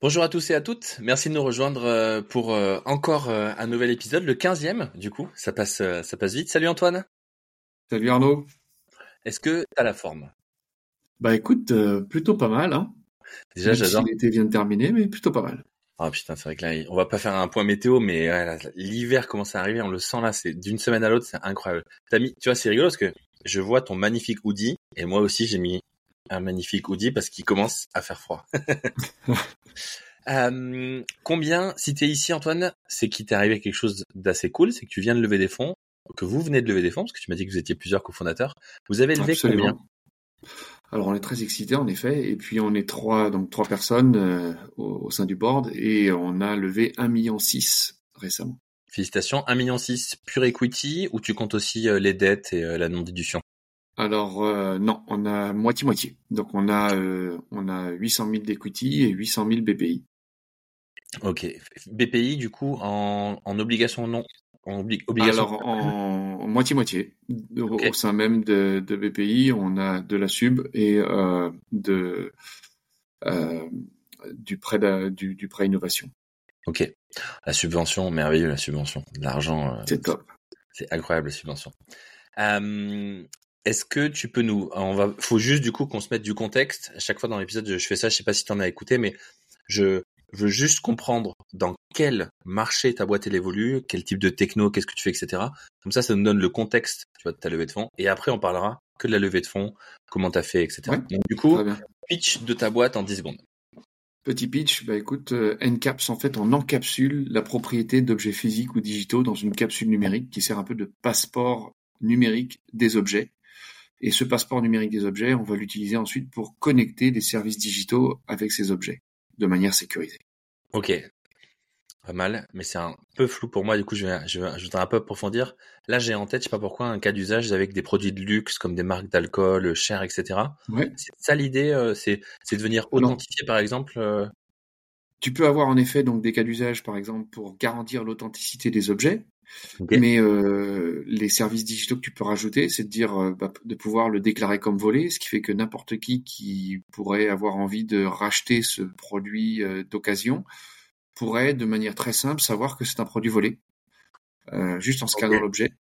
Bonjour à tous et à toutes. Merci de nous rejoindre euh, pour euh, encore euh, un nouvel épisode, le 15e du coup. Ça passe, ça passe vite. Salut Antoine. Salut Arnaud. Est-ce que tu as la forme? Bah écoute, plutôt pas mal. Hein. Déjà, j'adore. L'été vient de terminer, mais plutôt pas mal. Ah putain, c'est vrai que là, on va pas faire un point météo, mais l'hiver commence à arriver, on le sent là, c'est d'une semaine à l'autre, c'est incroyable. T'as mis, tu vois, c'est rigolo parce que je vois ton magnifique hoodie, et moi aussi j'ai mis un magnifique hoodie parce qu'il commence à faire froid. euh, combien, si tu es ici Antoine, c'est qu'il t'est arrivé quelque chose d'assez cool, c'est que tu viens de lever des fonds, que vous venez de lever des fonds, parce que tu m'as dit que vous étiez plusieurs cofondateurs. Vous avez levé combien? Alors on est très excités en effet, et puis on est trois donc trois personnes euh, au, sein du board et on a levé un million six récemment. Félicitations, un million six pure equity ou tu comptes aussi euh, les dettes et euh, la non déduction alors euh, non, on a moitié moitié. Donc on a euh, on a 800 000 d'equity et 800 000 BPI. Ok. BPI du coup en, en obligation non en obligation. Alors en moitié moitié. Au sein même de, de, BPI, on a de la sub et euh, de du prêt du, du prêt innovation. Ok. La subvention, merveilleux la subvention. L'argent. C'est top. C'est incroyable la subvention. Euh, est-ce que tu peux nous, on va, faut juste du coup qu'on se mette du contexte. À chaque fois dans l'épisode, je fais ça. Je sais pas si tu en as écouté, mais je veux juste comprendre dans quel marché ta boîte elle évolue, quel type de techno, qu'est-ce que tu fais, etc. Comme ça, ça nous donne le contexte, tu vois, de ta levée de fonds. Et après, on parlera que de la levée de fonds, comment tu as fait, etc. Donc, du coup, pitch de ta boîte en 10 secondes. Petit pitch, bah écoute, euh, NCAPS en fait on encapsule la propriété d'objets physiques ou digitaux dans une capsule numérique qui sert un peu de passeport numérique des objets. Et ce passeport numérique des objets, on va l'utiliser ensuite pour connecter des services digitaux avec ces objets de manière sécurisée. Ok, pas mal, mais c'est un peu flou pour moi. Du coup, je vais, je vais, je un peu approfondir. Là, j'ai en tête, je sais pas pourquoi, un cas d'usage avec des produits de luxe comme des marques d'alcool, cher, etc. Ouais. C'est ça l'idée, euh, c'est, c'est de venir authentifier, par exemple. Euh tu peux avoir en effet donc des cas d'usage, par exemple, pour garantir l'authenticité des objets. Mais euh, les services digitaux que tu peux rajouter, c'est de dire euh, bah, de pouvoir le déclarer comme volé, ce qui fait que n'importe qui qui pourrait avoir envie de racheter ce produit euh, d'occasion pourrait, de manière très simple, savoir que c'est un produit volé, euh, juste en scannant l'objet.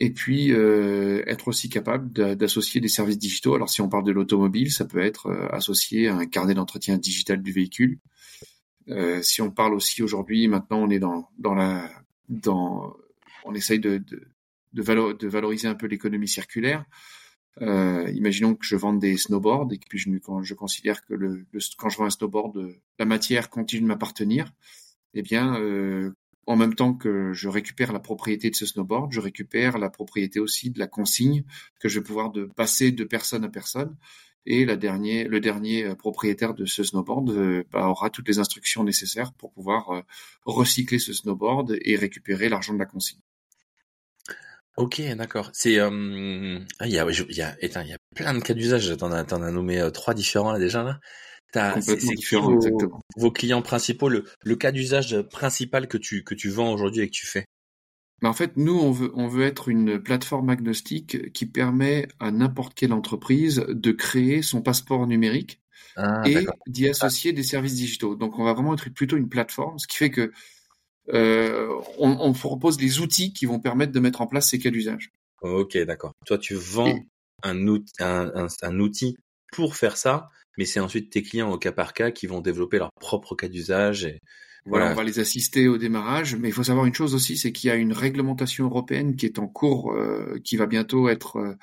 Et puis être aussi capable d'associer des services digitaux. Alors si on parle de l'automobile, ça peut être associé à un carnet d'entretien digital du véhicule. si on parle aussi aujourd'hui, maintenant on est dans, dans la dans, on essaye de, de, de, valoriser un peu l'économie circulaire. Euh, imaginons que je vende des snowboards et que puis je, quand je considère que le, quand je vends un snowboard, la matière continue de m'appartenir. Eh bien, euh, en même temps que je récupère la propriété de ce snowboard, je récupère la propriété aussi de la consigne que je vais pouvoir de passer de personne à personne et la dernier, le dernier euh, propriétaire de ce snowboard euh, bah, aura toutes les instructions nécessaires pour pouvoir euh, recycler ce snowboard et récupérer l'argent de la consigne. Ok, d'accord. C'est ah, il y a il y a il y a plein de cas d'usage. T'en as t'en as nommé trois différents là déjà là. Exactement. Vos clients principaux, le, le cas d'usage principal que tu que tu vends aujourd'hui et que tu fais? Mais en fait, nous, on veut, on veut être une plateforme agnostique qui permet à n'importe quelle entreprise de créer son passeport numérique ah, et d'y associer des services digitaux. Donc, on va vraiment être plutôt une plateforme, ce qui fait que euh, on, on, propose des outils qui vont permettre de mettre en place ces cas d'usage. Ok, d'accord. Toi, tu vends un, outil, un, un, un outil pour faire ça, mais c'est ensuite tes clients au cas par cas qui vont développer leur propre cas d'usage et voilà, on va les assister au démarrage, mais il faut savoir une chose aussi, c'est qu'il y a une réglementation européenne qui est en cours, euh, qui va bientôt être euh,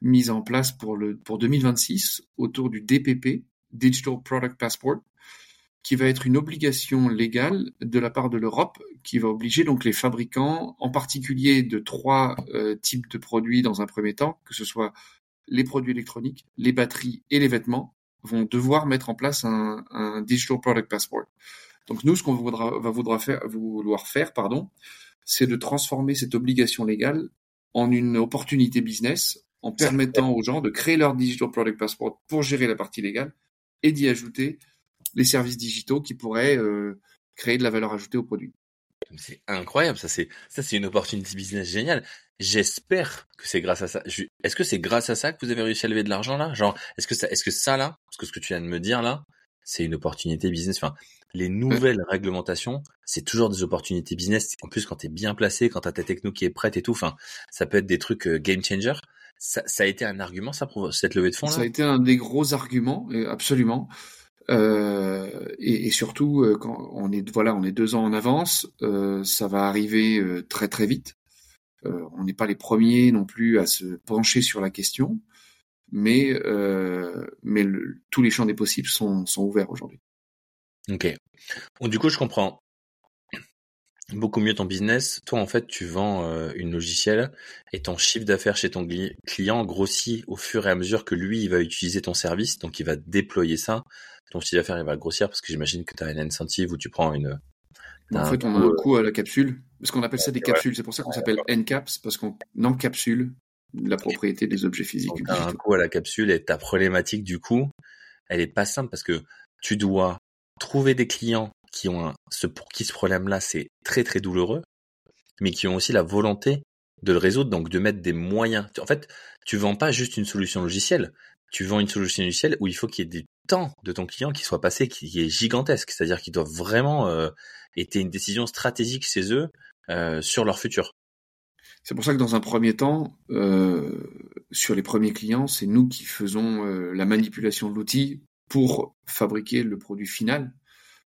mise en place pour le pour 2026 autour du DPP, Digital Product Passport, qui va être une obligation légale de la part de l'Europe, qui va obliger donc les fabricants, en particulier de trois euh, types de produits dans un premier temps, que ce soit les produits électroniques, les batteries et les vêtements, vont devoir mettre en place un, un Digital Product Passport. Donc nous, ce qu'on voudra, va vouloir faire, vouloir faire, pardon, c'est de transformer cette obligation légale en une opportunité business, en permettant aux gens de créer leur digital product passport pour gérer la partie légale et d'y ajouter les services digitaux qui pourraient euh, créer de la valeur ajoutée au produit. C'est incroyable, ça c'est ça c'est une opportunité business géniale. J'espère que c'est grâce à ça. Est-ce que c'est grâce à ça que vous avez réussi à lever de l'argent là? Genre, est-ce que ça, est-ce que ça là, parce que ce que tu viens de me dire là, c'est une opportunité business. Enfin, les nouvelles réglementations, c'est toujours des opportunités business. En plus, quand tu es bien placé, quand tu as ta techno qui est prête et tout, enfin, ça peut être des trucs euh, game changer. Ça, a été un argument, ça, pour cette levée de fonds là? Ça a été un des gros arguments, absolument. Euh, et, surtout, euh, quand on est voilà, on est deux ans en avance, ça va arriver très très vite. on n'est pas les premiers non plus à se pencher sur la question, mais mais tous les champs des possibles sont, sont ouverts aujourd'hui. Ok. Du coup, je comprends beaucoup mieux ton business. Toi, en fait, tu vends euh, une logiciel et ton chiffre d'affaires chez ton client grossit au fur et à mesure que lui, il va utiliser ton service. Donc, il va déployer ça. Ton chiffre d'affaires, il va grossir parce que j'imagine que tu as une incentive où tu prends une... En fait, on a un euh, coût à la capsule. Parce qu'on appelle ça des capsules. C'est pour ça qu'on s'appelle NCAPS parce qu'on encapsule la propriété des objets physiques. Tu as un coût à la capsule et ta problématique, du coup, elle est pas simple parce que tu dois trouver des clients qui ont ce pour qui ce problème-là c'est très très douloureux, mais qui ont aussi la volonté de le résoudre, donc de mettre des moyens. En fait, tu vends pas juste une solution logicielle, tu vends une solution logicielle où il faut qu'il y ait des temps de ton client qui soit passé, qui est gigantesque, c'est-à-dire qu'ils doivent vraiment euh, être une décision stratégique chez eux euh, sur leur futur. C'est pour ça que dans un premier temps, euh, sur les premiers clients, c'est nous qui faisons euh, la manipulation de l'outil pour fabriquer le produit final.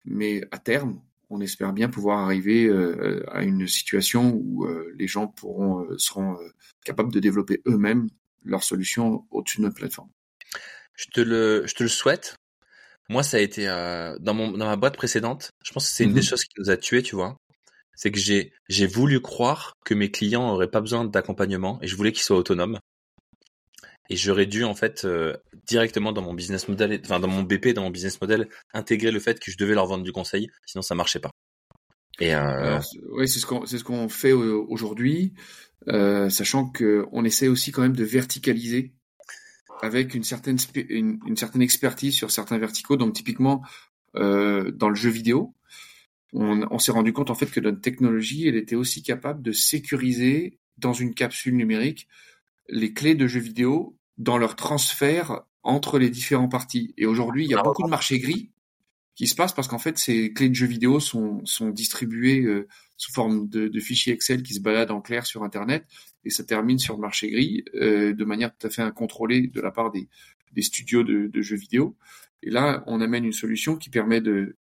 Mais à terme, on espère bien pouvoir arriver euh, à une situation où euh, les gens pourront euh, seront capables de développer eux-mêmes leur solution au-dessus de notre plateforme. Je te le, je te le souhaite. Moi, ça a été dans mon dans ma boîte précédente. Je pense que c'est une des mhm. choses qui nous a tués, tu vois. C'est que j'ai j'ai voulu croire que mes clients auraient pas besoin d'accompagnement et je voulais qu'ils soient autonomes et j'aurais dû en fait euh, directement dans mon business model, enfin dans mon BP, dans mon business model, intégrer le fait que je devais leur vendre du conseil, sinon ça marchait pas. Et euh... oui, c'est ce qu'on ce fait aujourd'hui, euh, sachant que on essaie aussi quand même de verticaliser avec une certaine une, certaine expertise sur certains verticaux. Donc typiquement euh, dans le jeu vidéo, on, on s'est rendu compte en fait que notre technologie, elle était aussi capable de sécuriser dans une capsule numérique les clés de jeux vidéo dans leur transfert entre les différents parties. Et aujourd'hui, il y a beaucoup de marchés gris qui se passent parce qu'en fait, ces clés de jeux vidéo sont, sont distribuées euh, sous forme de, de, fichiers Excel qui se baladent en clair sur Internet et ça termine sur le marché gris euh, de manière tout à fait incontrôlée de la part des, des studios de, de, jeux vidéo. Et là, on amène une solution qui permet de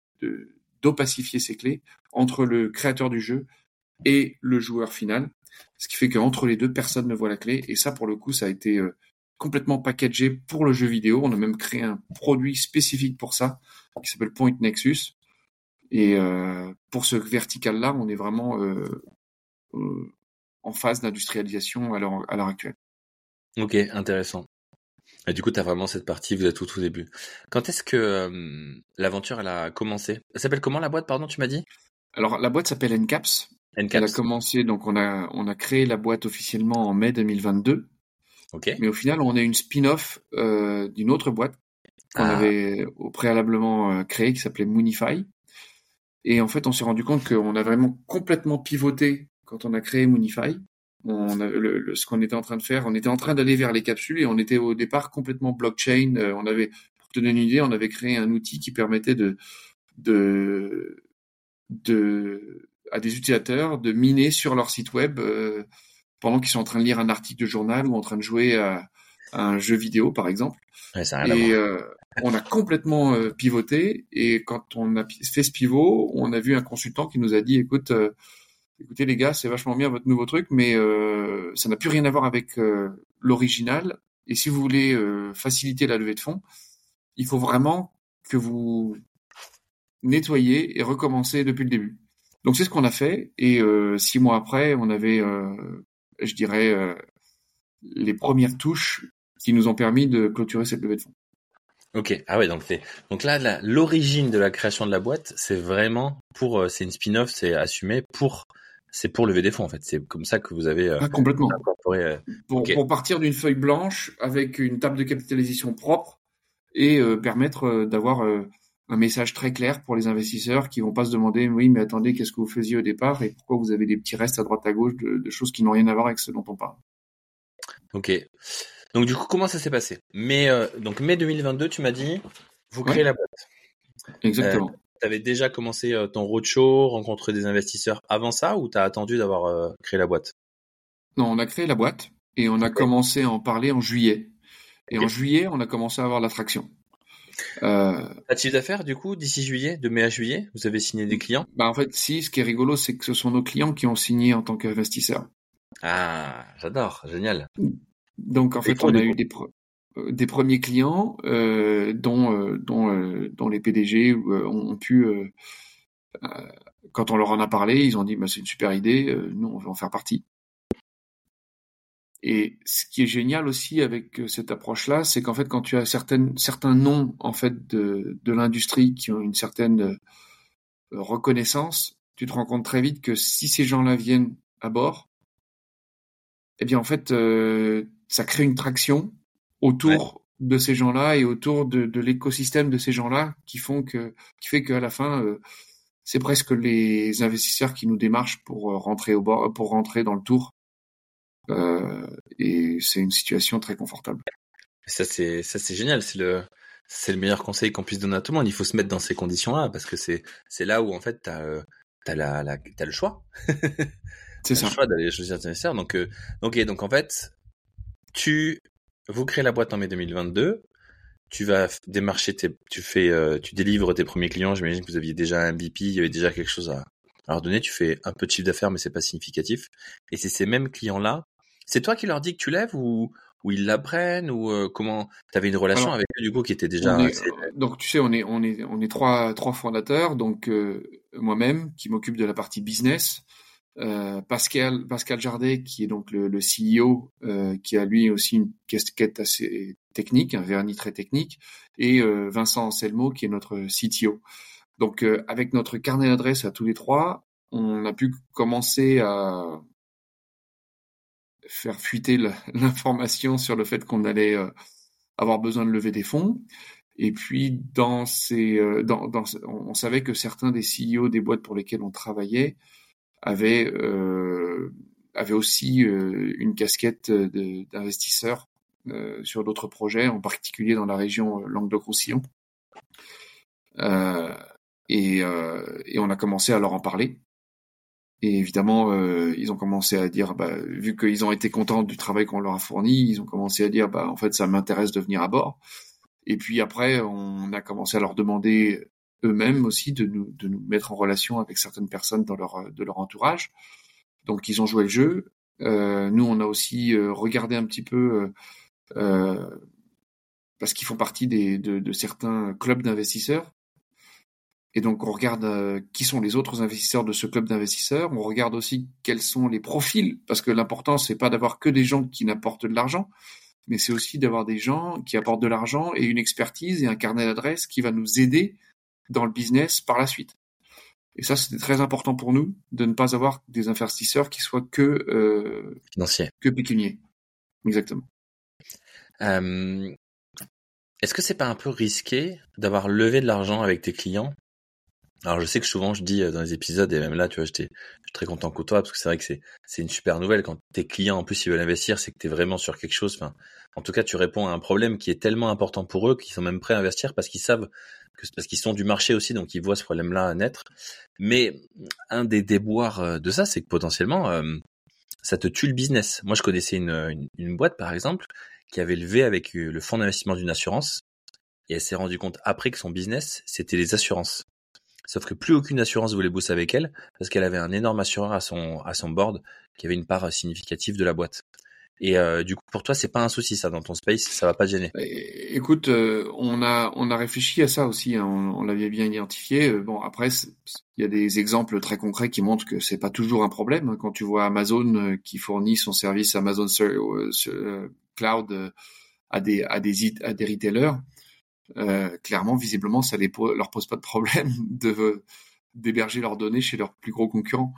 d'opacifier ces clés entre le créateur du jeu et le joueur final, ce qui fait qu'entre les deux, personne ne voit la clé. Et ça, pour le coup, ça a été euh, complètement packagé pour le jeu vidéo. On a même créé un produit spécifique pour ça, qui s'appelle Point Nexus. Et euh, pour ce vertical-là, on est vraiment euh, euh en phase d'industrialisation à l'heure actuelle. Ok, intéressant. Et du coup, tu as vraiment cette partie, vous êtes tout au début. Quand est-ce que l'aventure elle a commencé? Elle s'appelle comment la boîte, pardon, tu m'as dit? Alors, la boîte s'appelle Ncaps. Ncaps. Elle a commencé, donc on a, on a créé la boîte officiellement en mai 2022. Mais au final, on est une spin-off euh, d'une autre boîte qu'on ah. avait au préalablement euh, créée qui s'appelait Moonify. Et en fait, on s'est rendu compte qu'on a vraiment complètement pivoté quand on a créé Moonify. On a, le, ce qu'on était en train de faire, on était en train d'aller vers les capsules et on était au départ complètement blockchain. Euh, on avait, pour te donner une idée, on avait créé un outil qui permettait de, de, de à des utilisateurs de miner sur leur site web euh, pendant qu'ils sont en train de lire un article de journal ou en train de jouer à, un jeu vidéo, par exemple. Ouais, ça et euh, on a complètement euh, pivoté. Et quand on a fait ce pivot, on a vu un consultant qui nous a dit, écoute, euh, écoutez les gars, c'est vachement bien votre nouveau truc, mais ça n'a plus rien à voir avec l'original. Et si vous voulez faciliter la levée de fonds, il faut vraiment que vous nettoyez et recommencez depuis le début. Donc c'est ce qu'on a fait. Et six mois après, on avait je dirais, euh, les premières touches qui nous ont permis de clôturer cette levée de fonds. Ok, ah ouais, donc c'est donc là l'origine de la création de la boîte, c'est vraiment pour euh, c'est une spin-off, c'est assumé pour c'est pour lever des fonds en fait. C'est comme ça que vous avez euh, ah, complètement pour, pour, partir d'une feuille blanche avec une table de capitalisation propre et permettre d'avoir un message très clair pour les investisseurs qui vont pas se demander oui mais attendez qu'est-ce que vous faisiez au départ et pourquoi vous avez des petits restes à droite à gauche de, choses qui n'ont rien à voir avec ce dont on parle. Ok. Donc du coup comment ça s'est passé? Mais euh, donc mai 2022 tu m'as dit vous créez la boîte. Exactement. tu avais déjà commencé ton roadshow, rencontré des investisseurs avant ça ou tu as attendu d'avoir créé la boîte? Non, on a créé la boîte et on a commencé à en parler en juillet. Et en juillet, on a commencé à avoir l'attraction. Euh, Pas de chiffre d'affaires du coup d'ici juillet, de mai à juillet, vous avez signé des clients? Bah en fait, si. Ce qui est rigolo, c'est que ce sont nos clients qui ont signé en tant qu'investisseurs. Ah, j'adore, génial. Donc en fait, on a eu des, euh, des premiers clients euh, dont euh, dont euh, dont les PDG ont pu quand on leur en a parlé, ils ont dit bah, c'est une super idée, nous on veut en faire partie. Et ce qui est génial aussi avec euh, cette approche-là, c'est qu'en fait, quand tu as certaines, certains noms en fait de, de l'industrie qui ont une certaine euh, reconnaissance, tu te rends compte très vite que si ces gens-là viennent à bord, eh bien en fait, euh, ça crée une traction autour de ces gens-là et autour de, de l'écosystème de ces gens-là qui font que, qui fait qu'à la fin, c'est presque les investisseurs qui nous démarchent pour rentrer au bord, pour rentrer dans le tour. euh, et c'est une situation très confortable. Ça c'est ça c'est génial, c'est le c'est le meilleur conseil qu'on puisse donner à tout le monde. Il faut se mettre dans ces conditions-là parce que c'est c'est là où en fait t'as euh, t'as la, la t'as le choix. c'est ça. Le choix d'aller choisir tes investisseurs. Donc euh, ok donc en fait tu vous créez la boîte en mai 2022. Tu vas démarcher tes, tu fais, euh, tu délivres tes premiers clients. J'imagine que vous aviez déjà un BP, il y avait déjà quelque chose à, à leur donner. Tu fais un peu de chiffre d'affaires, mais c'est pas significatif. Et c'est ces mêmes clients-là c'est toi qui leur dis que tu lèves ou, ou ils l'apprennent ou euh, comment Tu avais une relation avec eux du coup qui était déjà. Donc tu sais, on est on est on est trois trois fondateurs. Donc euh, moi-même qui m'occupe de la partie business, euh, Pascal Pascal Jardet qui est donc le, le CEO qui a lui aussi une casquette assez technique, un vernis très technique, et Vincent Anselmo qui est notre CTO. Donc avec notre carnet d'adresses à tous les trois, on a pu commencer à faire fuiter l'information sur le fait qu'on allait euh, avoir besoin de lever des fonds. Et puis dans ces, euh, dans, dans, on savait que certains des CEO des boîtes pour lesquelles on travaillait avaient, euh, avaient aussi euh, une casquette d'investisseurs euh, sur d'autres projets, en particulier dans la région Languedoc-Roussillon. et, et on a commencé à leur en parler. Et évidemment, euh, ils ont commencé à dire, bah, vu qu'ils ont été contents du travail qu'on leur a fourni, ils ont commencé à dire, bah, en fait, ça m'intéresse de venir à bord. Et puis après, on a commencé à leur demander eux-mêmes aussi de nous, de nous mettre en relation avec certaines personnes dans leur, de leur entourage. Donc, ils ont joué le jeu. Euh, nous, on a aussi euh, regardé un petit peu, euh, parce qu'ils font partie des, de, de certains clubs d'investisseurs. Et donc on regarde euh, qui sont les autres investisseurs de ce club d'investisseurs. On regarde aussi quels sont les profils, parce que l'important c'est pas d'avoir que des gens qui n'apportent de l'argent, mais c'est aussi d'avoir des gens qui apportent de l'argent et une expertise et un carnet d'adresses qui va nous aider dans le business par la suite. Et ça, c'était très important pour nous de ne pas avoir des investisseurs qui soient que euh, financiers, que pécuniers. Exactement. Euh, est-ce que c'est pas un peu risqué d'avoir levé de l'argent avec tes clients alors je sais que souvent je dis euh, dans les épisodes et même là tu vois j'étais très content que toi parce que c'est vrai que c'est c'est une super nouvelle. Quand tes clients en plus ils veulent investir c'est que tu es vraiment sur quelque chose. Enfin en tout cas tu réponds à un problème qui est tellement important pour eux qu'ils sont même prêts à investir parce qu'ils savent que parce qu'ils sont du marché aussi donc ils voient ce problème là naître. Mais un des déboires euh, de ça c'est que potentiellement euh, ça te tue le business. Moi je connaissais une, une, une boîte par exemple qui avait levé avec le fonds d'investissement d'une assurance et elle s'est rendue compte après que son business c'était les assurances Sauf que plus aucune assurance voulait bosser avec elle parce qu'elle avait un énorme assureur à son à son board qui avait une part significative de la boîte. Et euh, du coup, pour toi, c'est pas un souci ça dans ton space, ça va pas te gêner. Écoute, euh, on a on a réfléchi à ça aussi, hein, on, l'avait bien identifié. Euh, bon, après, il y a des exemples très concrets qui montrent que c'est pas toujours un problème. Quand tu vois Amazon qui fournit son service Amazon Cloud à des à des à des retailers, euh, clairement, visiblement, ça les leur pose pas de problème de d'héberger leurs données chez leurs plus gros concurrents.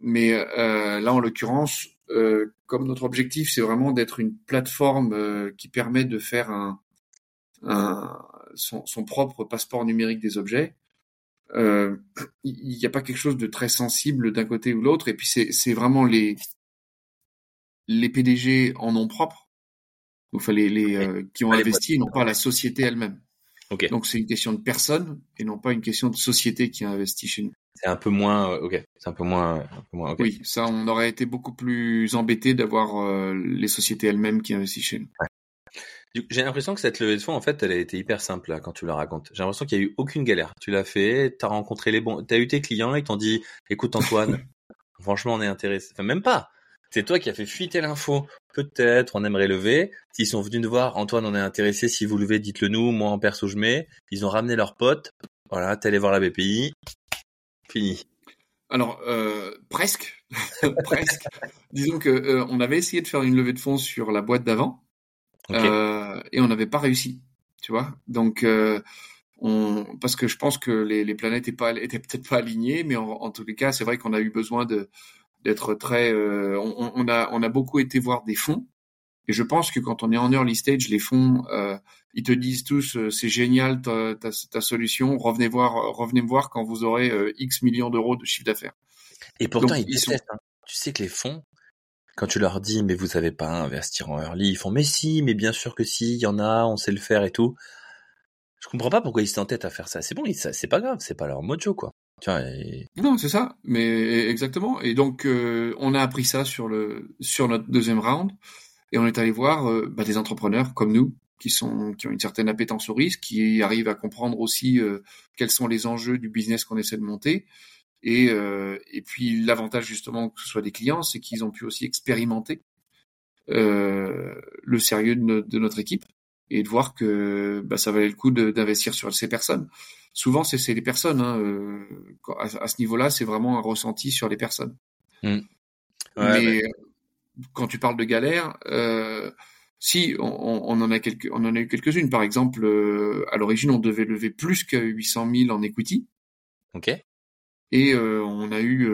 Mais euh, là, en l'occurrence, euh, comme notre objectif, c'est vraiment d'être une plateforme qui permet de faire un, un son, son, propre passeport numérique des objets. Il n'y a pas quelque chose de très sensible d'un côté ou l'autre. Et puis c'est vraiment les les PDG en nom propre, enfin les, les qui ont investi, non pas la société elle-même. Donc c'est une question de personne et non pas une question de société qui a investi chez nous. C'est un peu moins, euh, ok. C'est un peu moins, un peu moins. Oui, ça, on aurait été beaucoup plus embêté d'avoir euh, les sociétés elles-mêmes qui investissent chez nous. J'ai l'impression que cette levée de fonds, en fait, elle a été hyper simple là, quand tu la racontes. J'ai l'impression qu'il y a eu aucune galère. Tu l'as fait, t'as rencontré les bons, t'as eu tes clients, ils t'ont dit, écoute Antoine, franchement, on est intéressé. Enfin, même pas. C'est toi qui as fait fuiter l'info. Peut-être, on aimerait lever. S'ils sont venus nous voir, Antoine, on est intéressé. Si vous levez, dites-le nous. Moi, en perso, je mets. Ils ont ramené leurs potes. Voilà, t'es allé voir la BPI. Fini. Alors, euh, presque. presque. Disons que euh, on avait essayé de faire une levée de fonds sur la boîte d'avant. Euh, et on n'avait pas réussi, tu vois? Donc, on, parce que je pense que les, les planètes étaient pas étaient peut-être pas alignées, mais en, en tous les cas, c'est vrai qu'on a eu besoin de d'être très. Euh, on, on, a on a beaucoup été voir des fonds. Et je pense que quand on est en early stage, les fonds, euh, ils te disent tous c'est génial ta, ta, ta, solution, revenez voir, revenez me voir quand vous aurez X millions d'euros de chiffre d'affaires. Et pourtant, ils, ils hein. Tu sais que les fonds, quand tu leur dis mais vous savez pas investir en early, ils font mais si, mais bien sûr que si, il y en a, on sait le faire et tout. Je comprends pas pourquoi ils s'entêtent à faire ça. C'est bon, c'est pas grave, c'est pas leur mojo quoi. Non, c'est ça, mais exactement. Et donc euh, on a appris ça sur le sur notre deuxième round. Et on est allé voir euh, bah, des entrepreneurs comme nous qui sont qui ont une certaine appétence au risque, qui arrivent à comprendre aussi euh, quels sont les enjeux du business qu'on essaie de monter. Et, euh, et puis l'avantage justement que ce soit des clients, c'est qu'ils ont pu aussi expérimenter euh, le sérieux de, notre équipe et de voir que bah, ça valait le coup d'investir sur ces personnes. Souvent, c'est les personnes. Hein, euh, à, ce niveau-là, c'est vraiment un ressenti sur les personnes. Mmh. Mais quand tu parles de galère, euh, si on, on, en a quelques, on en a eu quelques-unes. Par exemple, euh, à l'origine, on devait lever plus que 800 000 en equity. Ok. Et on a eu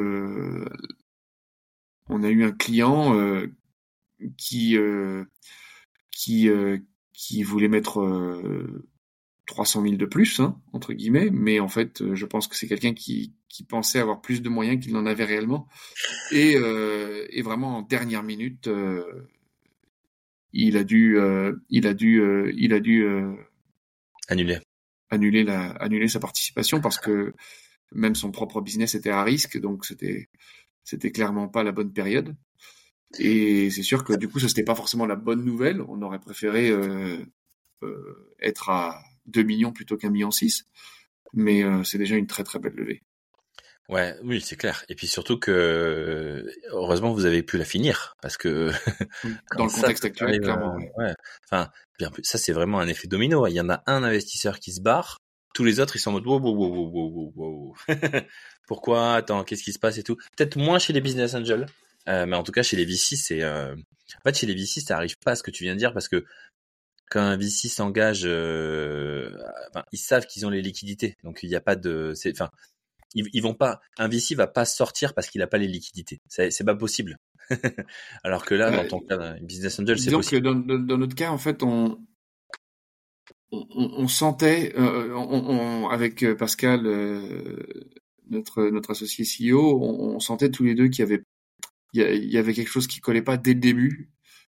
on a eu un client qui qui qui voulait mettre 300 000 de plus, hein, entre guillemets, mais en fait, je pense que c'est quelqu'un qui, qui pensait avoir plus de moyens qu'il n'en avait réellement. Et, euh, et vraiment en dernière minute, euh, il a dû, euh, il a dû, il a dû annuler, annuler la, annuler sa participation parce que même son propre business était à risque, donc c'était c'était clairement pas la bonne période. Et c'est sûr que du coup, ça c'était pas forcément la bonne nouvelle. On aurait préféré euh, euh, être à 2 millions plutôt qu'un million 6, mais euh, c'est déjà une très très belle levée. Ouais, oui, c'est clair. Et puis surtout que heureusement vous avez pu la finir parce que dans le contexte actuel, clairement. Ouais. Enfin, bien plus, ça c'est vraiment un effet domino. Il y en a un investisseur qui se barre, tous les autres, ils sont en mode wow, wow, wow, wow, wow, Pourquoi? Attends, qu'est-ce qui se passe et tout? Peut-être moins chez les business angels, euh, mais en tout cas chez les VC, c'est euh... en fait chez les VC, ça arrive pas à ce que tu viens de dire parce que quand un VC s'engage, euh... enfin, ils savent qu'ils ont les liquidités, donc il n'y a pas de, enfin, ils, ils, vont pas, un VC va pas sortir parce qu'il a pas les liquidités, c'est, pas possible. Alors que là, dans ton cas, business angel, c'est possible. Que dans, dans, notre cas, en fait, on, on, on, sentait, euh, on, avec Pascal, euh, notre notre associé CEO, on, sentait tous les deux qu'il y avait il y, avait quelque chose qui collait pas dès le début,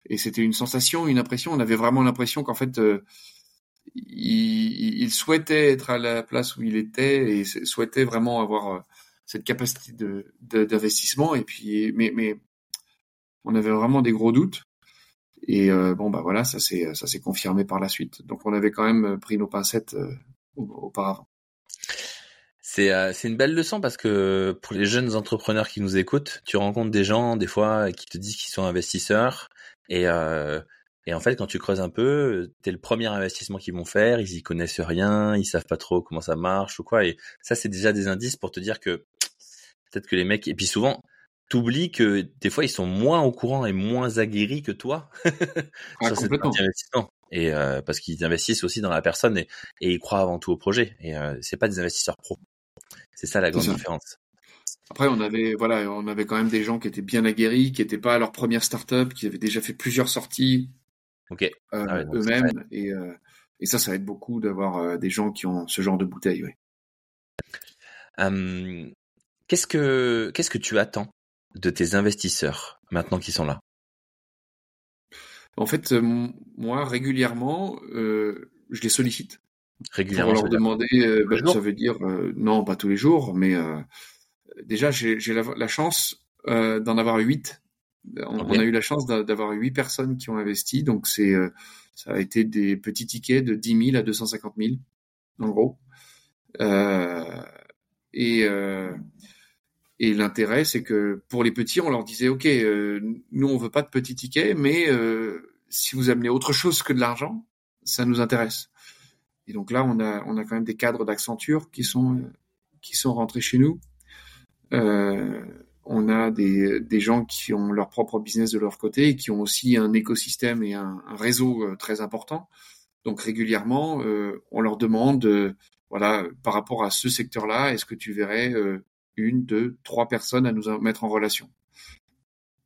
et c'était une sensation, une impression. On avait vraiment l'impression qu'en fait, il, il, souhaitait être à la place où il était et souhaitait vraiment avoir cette capacité d'investissement. Et puis, mais on avait vraiment des gros doutes. Et euh, bon, bah voilà, ça s'est confirmé par la suite. Donc on avait quand même pris nos pincettes euh, auparavant. C'est euh, c'est une belle leçon parce que pour les jeunes entrepreneurs qui nous écoutent, tu rencontres des gens des fois qui te disent qu'ils sont investisseurs et et en fait quand tu creuses un peu, t'es le premier investissement qu'ils vont faire, ils y connaissent rien, ils savent pas trop comment ça marche ou quoi et ça c'est déjà des indices pour te dire que peut-être que les mecs et puis souvent t'oublies que des fois ils sont moins au courant et moins aguerris que toi ah, sur cette investissement. Et euh, parce qu'ils investissent aussi dans la personne et, et ils croient avant tout au projet. Et euh, c'est pas des investisseurs pros. C'est ça la grande différence. Après, on avait voilà, on avait quand même des gens qui étaient bien aguerris, qui n'étaient pas à leur première startup, qui avaient déjà fait plusieurs sorties euh, ah eux-mêmes. Et, euh, et ça, ça aide beaucoup d'avoir euh, des gens qui ont ce genre de bouteille. Hum, qu'est-ce que qu'est-ce que tu attends de tes investisseurs maintenant qu'ils sont là? En fait, euh, moi, régulièrement, je les sollicite Régulièrement. Pour leur demander, euh, bah, ça veut dire euh, non, pas tous les jours, mais euh, déjà j'ai la, la, chance d'en avoir huit. On, on, a eu la chance d'avoir huit personnes qui ont investi, donc c'est ça a été des petits tickets de 10 000 à 250 000, en gros. et et l'intérêt, c'est que pour les petits, on leur disait, OK, nous, on veut pas de petits tickets, mais si vous amenez autre chose que de l'argent, ça nous intéresse. Et donc là, on a, quand même des cadres d'Accenture qui sont, qui sont rentrés chez nous. Euh, on a des, gens qui ont leur propre business de leur côté et qui ont aussi un écosystème et un, réseau euh, très important. Donc régulièrement, euh, on leur demande, euh, voilà, par rapport à ce secteur-là, est-ce que tu verrais euh, une, deux, trois personnes à nous mettre en relation?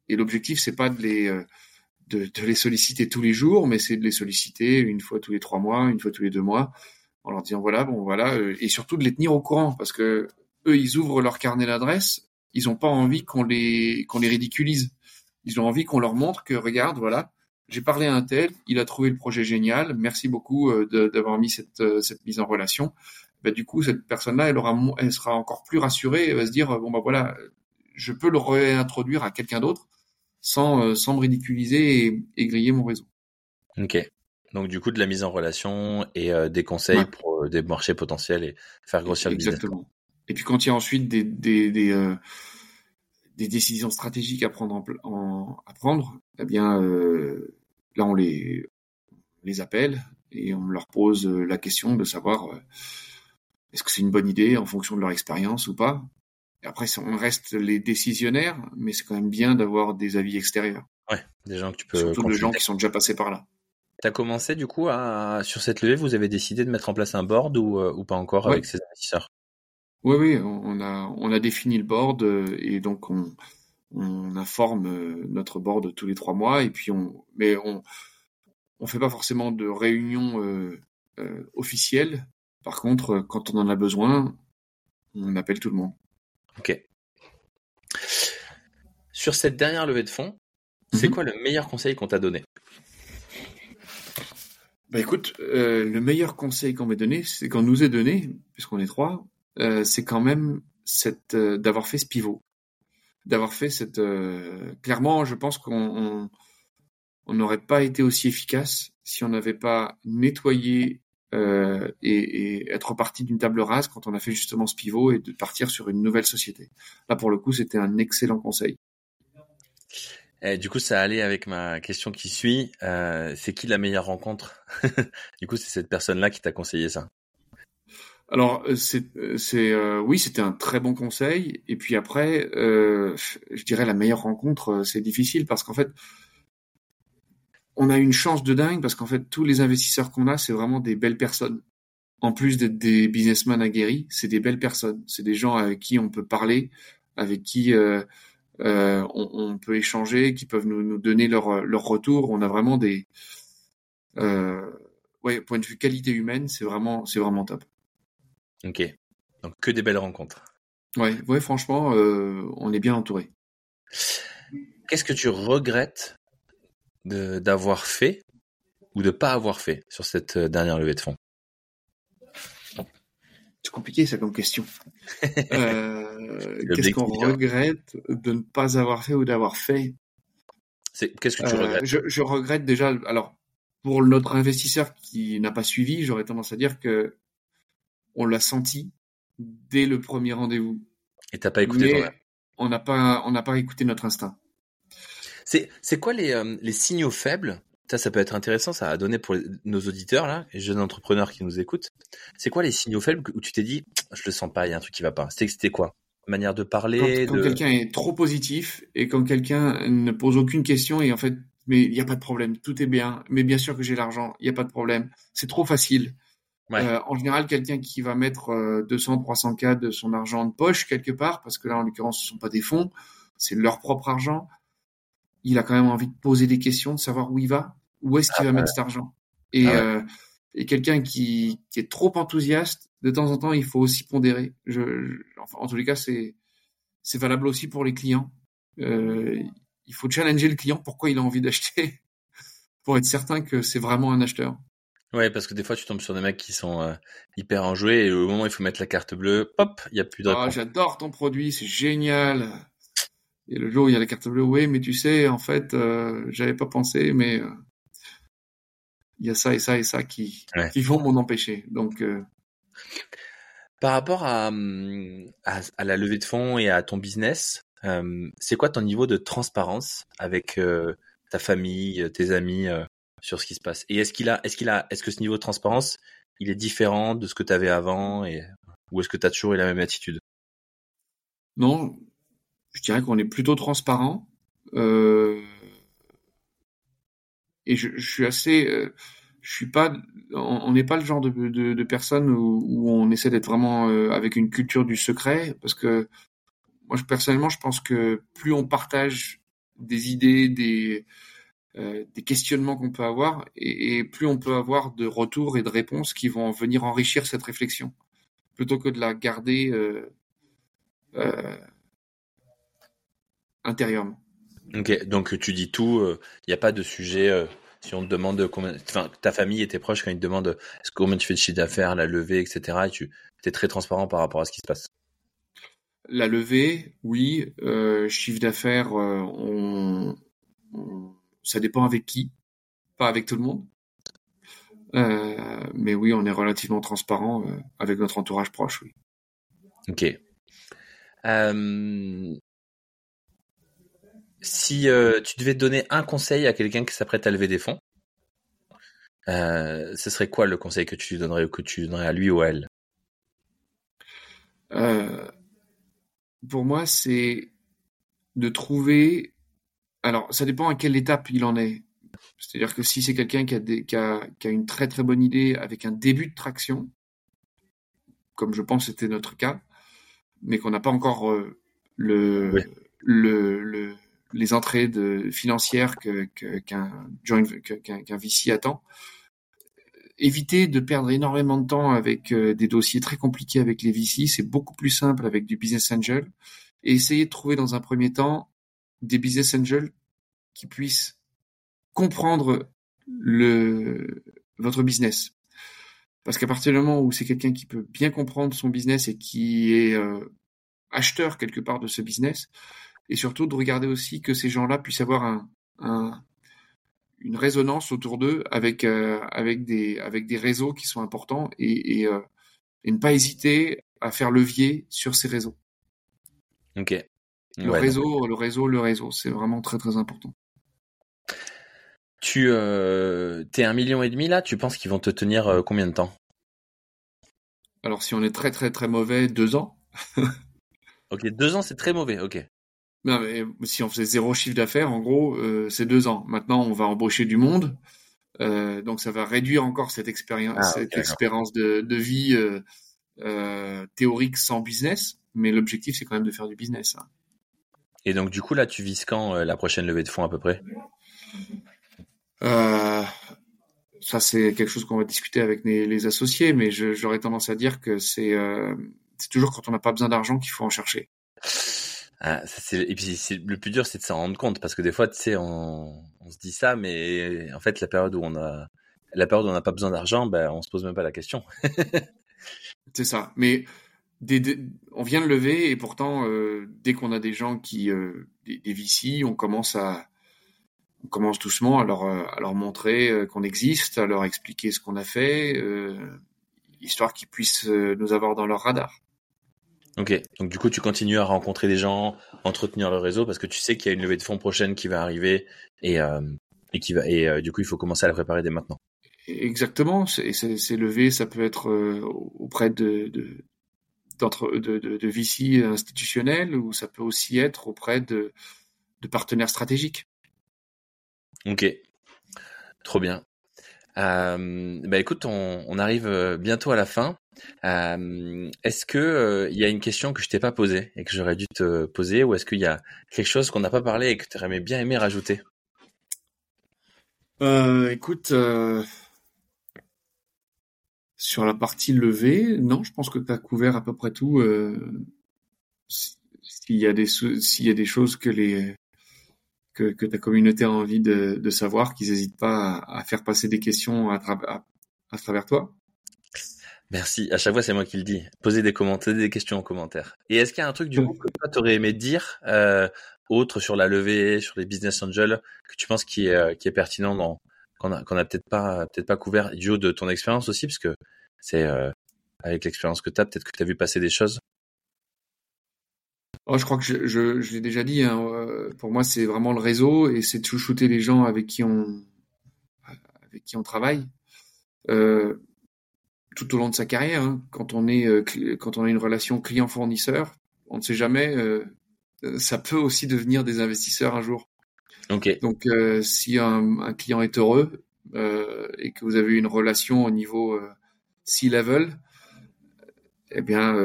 Et l'objectif, c'est pas de les de, les solliciter tous les jours, mais c'est de les solliciter une fois tous les trois mois, une fois tous les deux mois, en leur disant voilà, bon voilà, euh, et surtout de les tenir au courant, parce que eux, ils ouvrent leur carnet d'adresses, ils n'ont pas envie qu'on les qu'on les ridiculise, ils ont envie qu'on leur montre que regarde, voilà, j'ai parlé à un tel, il a trouvé le projet génial, merci beaucoup euh, d'avoir mis cette euh, cette mise en relation. Bah, du coup, cette personne-là, elle aura, elle sera encore plus rassurée, elle va se dire bon bah voilà, je peux le réintroduire à quelqu'un d'autre sans, euh, sans me ridiculiser et, griller mon réseau. Ok. Donc du coup de la mise en relation et euh, des conseils pour euh, des marchés potentiels et faire grossir le business. Exactement. Et puis quand il y a ensuite des des, des, des décisions stratégiques à prendre en, à prendre, eh bien là on les les appelle et on leur pose la question de savoir est-ce que c'est une bonne idée en fonction de leur expérience ou pas. Après, on reste les décisionnaires, mais c'est quand même bien d'avoir des avis extérieurs. Ouais, des gens que tu peux. Surtout des gens qui sont déjà passés par là. Tu as commencé du coup à sur cette levée, vous avez décidé de mettre en place un board ou, euh, ou pas encore avec ces investisseurs? Oui, oui, on a on a défini le board euh, et donc on on informe euh, notre board tous les trois mois et puis on mais on on fait pas forcément de réunion euh, officielle. Par contre, quand on en a besoin, on appelle tout le monde. Ok. Sur cette dernière levée de fonds, c'est mhm. quoi le meilleur conseil qu'on t'a donné? Bah écoute, euh, le meilleur conseil qu'on m'ait donné, c'est qu'on nous ait donné, puisqu'on est trois, euh, c'est quand même cette euh, d'avoir fait ce pivot, d'avoir fait cette. clairement, je pense qu'on on n'aurait pas été aussi efficace si on n'avait pas nettoyé euh, et, et, être parti d'une table rase quand on a fait justement ce pivot et de partir sur une nouvelle société. Là, pour le coup, c'était un excellent conseil. Et du coup, ça allait avec ma question qui suit. Euh, c'est qui la meilleure rencontre Du coup, c'est cette personne-là qui t'a conseillé ça. Alors, euh, c'est, c'est euh, oui, c'était un très bon conseil. Et puis après, euh, je dirais la meilleure rencontre, c'est difficile parce qu'en fait, on a une chance de dingue parce qu'en fait, tous les investisseurs qu'on a, c'est vraiment des belles personnes. En plus d'être des businessmen aguerris, c'est des belles personnes. C'est des gens avec qui on peut parler, avec qui euh, euh, on, peut échanger, qui peuvent nous, donner leur, leur retour. On a vraiment des, euh, ouais, point de vue qualité humaine, c'est vraiment, c'est vraiment top. Ok, donc que des belles rencontres. Ouais, ouais, franchement, euh, on est bien entouré. Qu'est-ce que tu regrettes d'avoir fait ou de pas avoir fait sur cette euh, dernière levée de fonds? C'est compliqué ça comme question. euh, qu'est-ce qu'on regrette de ne pas avoir fait ou d'avoir fait? Qu'est-ce que tu euh, regrettes? je, je, regrette déjà. Alors pour notre investisseur qui n'a pas suivi, j'aurais tendance à dire que on l'a senti dès le premier rendez-vous. Et t'as pas écouté On n'a pas, on n'a pas écouté notre instinct. C'est quoi les euh, les signaux faibles? Ça ça peut être intéressant ça a donné pour nos auditeurs là, les jeunes entrepreneurs qui nous écoutent. C'est quoi les signaux faibles où tu t'es dit je le sens pas, il y a un truc qui va pas. C'était c'était quoi? Manière de parler Quand, quelqu'un est trop positif et quand quelqu'un ne pose aucune question et en fait mais il y a pas de problème, tout est bien, mais bien sûr que j'ai l'argent, il y a pas de problème. C'est trop facile. Euh, en général, quelqu'un qui va mettre 200, 300 k de son argent de poche quelque part, parce que là, en l'occurrence, ce sont pas des fonds, c'est leur propre argent il a quand même envie de poser des questions, de savoir où il va, où est-ce qu'il va ah mettre cet argent. Et, ah euh, et quelqu'un qui, qui, est trop enthousiaste, de temps en temps, il faut aussi pondérer. Je, enfin, en tous les cas, c'est c'est valable aussi pour les clients. Euh, il faut challenger le client pourquoi il a envie d'acheter pour être certain que c'est vraiment un acheteur. Ouais, parce que des fois, tu tombes sur des mecs qui sont euh, hyper enjoués et au moment où il faut mettre la carte bleue, hop, il y a plus de Ah, j'adore ton produit, c'est génial. Et le jour où il y a la carte bleue, oui, mais tu sais, en fait, euh, j'avais pas pensé, mais euh, il y a ça et ça et ça qui, qui vont m'en empêcher. Donc, euh, par rapport à, hum, à, à, la levée de fonds et à ton business, c'est quoi ton niveau de transparence avec ta famille, tes amis sur ce qui se passe? Et est-ce qu'il a, est-ce qu'il a, est-ce que ce niveau de transparence, il est différent de ce que tu avais avant et ou est-ce que tu as toujours eu la même attitude? Non, je dirais qu'on est plutôt transparent. Euh... Et je, je, suis assez, euh, je suis pas, on n'est pas le genre de, de, de personne où, où, on essaie d'être vraiment euh, avec une culture du secret, parce que moi, je, personnellement, je pense que plus on partage des idées, des euh, des questionnements qu'on peut avoir et, et, plus on peut avoir de retours et de réponses qui vont venir enrichir cette réflexion plutôt que de la garder euh, euh, intérieurement. Ok, donc tu dis tout, il euh, n'y a pas de sujet. Euh, si on te demande combien, enfin ta famille et tes proches quand ils te demandent est-ce combien tu fais de chiffre d'affaires, la levée, etc. Et tu es très transparent par rapport à ce qui se passe. La levée, oui. chiffre d'affaires, on, on ça dépend avec qui, pas avec tout le monde. Euh, mais oui, on est relativement transparent euh, avec notre entourage proche, oui. Ok. Euh... Si euh, tu devais donner un conseil à quelqu'un qui s'apprête à lever des fonds, euh, ce serait quoi le conseil que tu lui donnerais ou que tu donnerais à lui ou à elle? Pour moi, c'est de trouver alors, ça dépend à quelle étape il en est. C'est-à-dire que si c'est quelqu'un qui a, qui, a, qui a, une très très bonne idée avec un début de traction, comme je pense c'était notre cas, mais qu'on n'a pas encore euh, le, le, le, les entrées de, financières qu'un que, qu'un VC attend, éviter de perdre énormément de temps avec euh, des dossiers très compliqués avec les VC, c'est beaucoup plus simple avec du business angel, et essayer de trouver dans un premier temps des business angels qui puissent comprendre le, votre business. Parce qu'à partir du moment où c'est quelqu'un qui peut bien comprendre son business et qui est euh, acheteur quelque part de ce business, et surtout de regarder aussi que ces gens-là puissent avoir un, un, une résonance autour d'eux avec euh, avec des avec des réseaux qui sont importants et, et, euh, et, ne pas hésiter à faire levier sur ces réseaux. Ok. Le réseau, le réseau, le réseau, c'est vraiment très très important. Tu euh, t'es un million et demi là, tu penses qu'ils vont te tenir euh, combien de temps? Alors si on est très très très mauvais, deux ans. ok, deux ans c'est très mauvais, ok. Mais si on faisait zéro chiffre d'affaires, en gros, euh, c'est deux ans. Maintenant, on va embaucher du monde, euh, donc ça va réduire encore cette expérience, ah, cette expérience de, de vie euh, théorique sans business. Mais l'objectif, c'est quand même de faire du business. Hein. Et donc, du coup, là, tu vises quand euh, la prochaine levée de fonds à peu près? Euh, Ça, c'est quelque chose qu'on va discuter avec les, les associés, mais j'aurais tendance à dire que c'est euh, toujours quand on n'a pas besoin d'argent qu'il faut en chercher. Ah, et puis le plus dur, c'est de s'en rendre compte parce que des fois, tu sais, on, on, se dit ça, mais en fait, la période où on a la période où on n'a pas besoin d'argent, ben, on se pose même pas la question. c'est ça. Mais on vient de lever et pourtant, euh, dès qu'on a des gens qui, euh, des, des on commence à, on commence doucement à leur, à leur montrer euh, qu'on existe, à leur expliquer ce qu'on a fait, euh, histoire qu'ils puissent euh, nous avoir dans leur radar. Ok, donc du coup, tu continues à rencontrer des gens, entretenir le réseau parce que tu sais qu'il y a une levée de fonds prochaine qui va arriver et, et qui va et du coup, il faut commencer à la préparer dès maintenant. Exactement, ces, ces levées, ça peut être auprès de, de, de, de, de VC institutionnels ou ça peut aussi être auprès de, de partenaires stratégiques. Ok, trop bien. Euh, bah écoute, on, on, arrive euh, bientôt à la fin. Euh, est-ce que euh, y a une question que je t'ai pas posée et que j'aurais dû te poser, ou est-ce qu'il y a quelque chose qu'on n'a pas parlé et que tu aurais bien aimé rajouter? Euh, Écoute, sur la partie levée, non, je pense que tu as couvert à peu près tout. Euh, s'il y a des choses que ta communauté a envie de, savoir, qu'ils n'hésitent pas à, faire passer des questions à travers toi. Merci. À chaque fois, c'est moi qui le dis. Posez des commentaires, des questions en commentaire. Et est-ce qu'il y a un truc du coup que toi t'aurais aimé dire euh, autre sur la levée, sur les business angels, que tu penses qui est euh, qui est pertinent dans qu'on a qu'on a peut-être pas peut-être pas couvert du haut de ton expérience aussi, parce que c'est euh, avec l'expérience que tu as, peut-être que tu as vu passer des choses? Oh, je crois que je, je, je l'ai déjà dit. Hein, euh, pour moi, c'est vraiment le réseau et c'est de chouchouter les gens avec qui on avec qui on travaille euh, tout au long de sa carrière. Hein. Quand on est euh, quand on a une relation client-fournisseur, on ne sait jamais. Euh, ça peut aussi devenir des investisseurs un jour. Ok. Donc, si un, un, client est heureux et que vous avez une relation au niveau C-level, eh bien,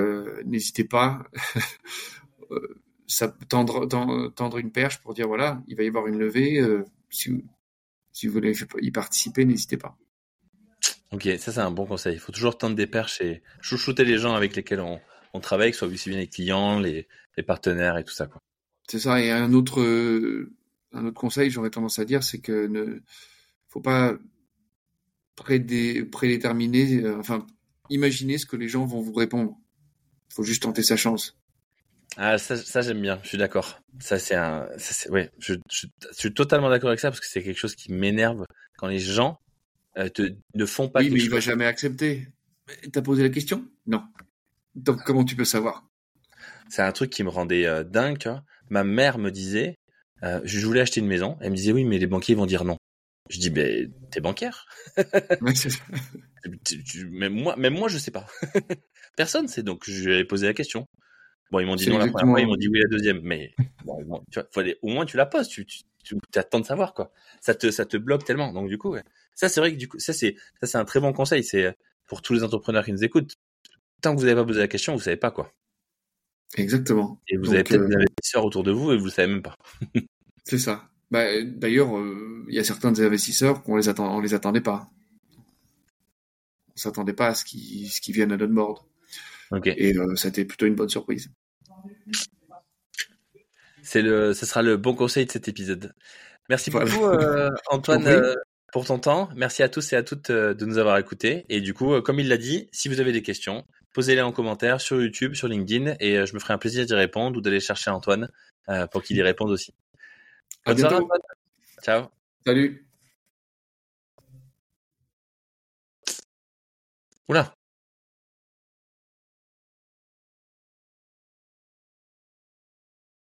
n'hésitez pas Euh, ça tendre, tendre une perche pour dire voilà, il va y avoir une levée. Euh, si, si vous voulez y participer, n'hésitez pas. Ok, ça c'est un bon conseil. Il faut toujours tendre des perches et chouchouter les gens avec lesquels on, on travaille, que ce soit aussi bien les clients, les, les partenaires et tout ça. C'est ça. Et un autre, un autre conseil, j'aurais tendance à dire, c'est que ne faut pas prédé, prédéterminer, euh, enfin, imaginer ce que les gens vont vous répondre. Il faut juste tenter sa chance. Ah, ça, ça j'aime bien, je suis d'accord. Ça, c'est un. Ça, ouais, je, je, suis totalement d'accord avec ça parce que c'est quelque chose qui m'énerve quand les gens euh, te, ne font pas. Oui, mais il va jamais accepter. T'as posé la question? Non. Donc, comment tu peux savoir? C'est un truc qui me rendait euh, dingue. Tu vois. Ma mère me disait euh, Je voulais acheter une maison. Elle me disait Oui, mais les banquiers vont dire non. Je dis Ben, t'es banquière mais moi, même moi, je sais pas. Personne sait. Donc, je lui ai posé la question. Bon, ils m'ont dit non la première fois, ils m'ont dit oui la deuxième, mais bon, tu vois, faut aller, au moins tu la poses, tu, tu, tu attends de savoir quoi. Ça te, ça te bloque tellement. Donc du coup, ouais. ça c'est vrai que du coup, ça c'est, ça c'est un très bon conseil. C'est pour tous les entrepreneurs qui nous écoutent. Tant que vous n'avez pas posé la question, vous savez pas quoi. Exactement. Et vous avez peut-être euh... des investisseurs autour de vous et vous le savez même pas. c'est ça. Bah, d'ailleurs, euh, il y a certains des investisseurs qu'on les attend, on les attendait pas. On s'attendait pas à ce qu'ils, ce qui viennent à notre board. Et euh, ça a été plutôt une bonne surprise. C'est le, ce sera le bon conseil de cet épisode. Merci beaucoup euh, Antoine euh, pour ton temps. Merci à tous et à toutes euh, de nous avoir écoutés. Et du coup, comme il l'a dit, si vous avez des questions, posez-les en commentaire sur YouTube, sur LinkedIn, et je me ferai un plaisir d'y répondre ou d'aller chercher Antoine pour qu'il y réponde aussi. Bonne soirée Antoine. Ciao. Salut. Oula.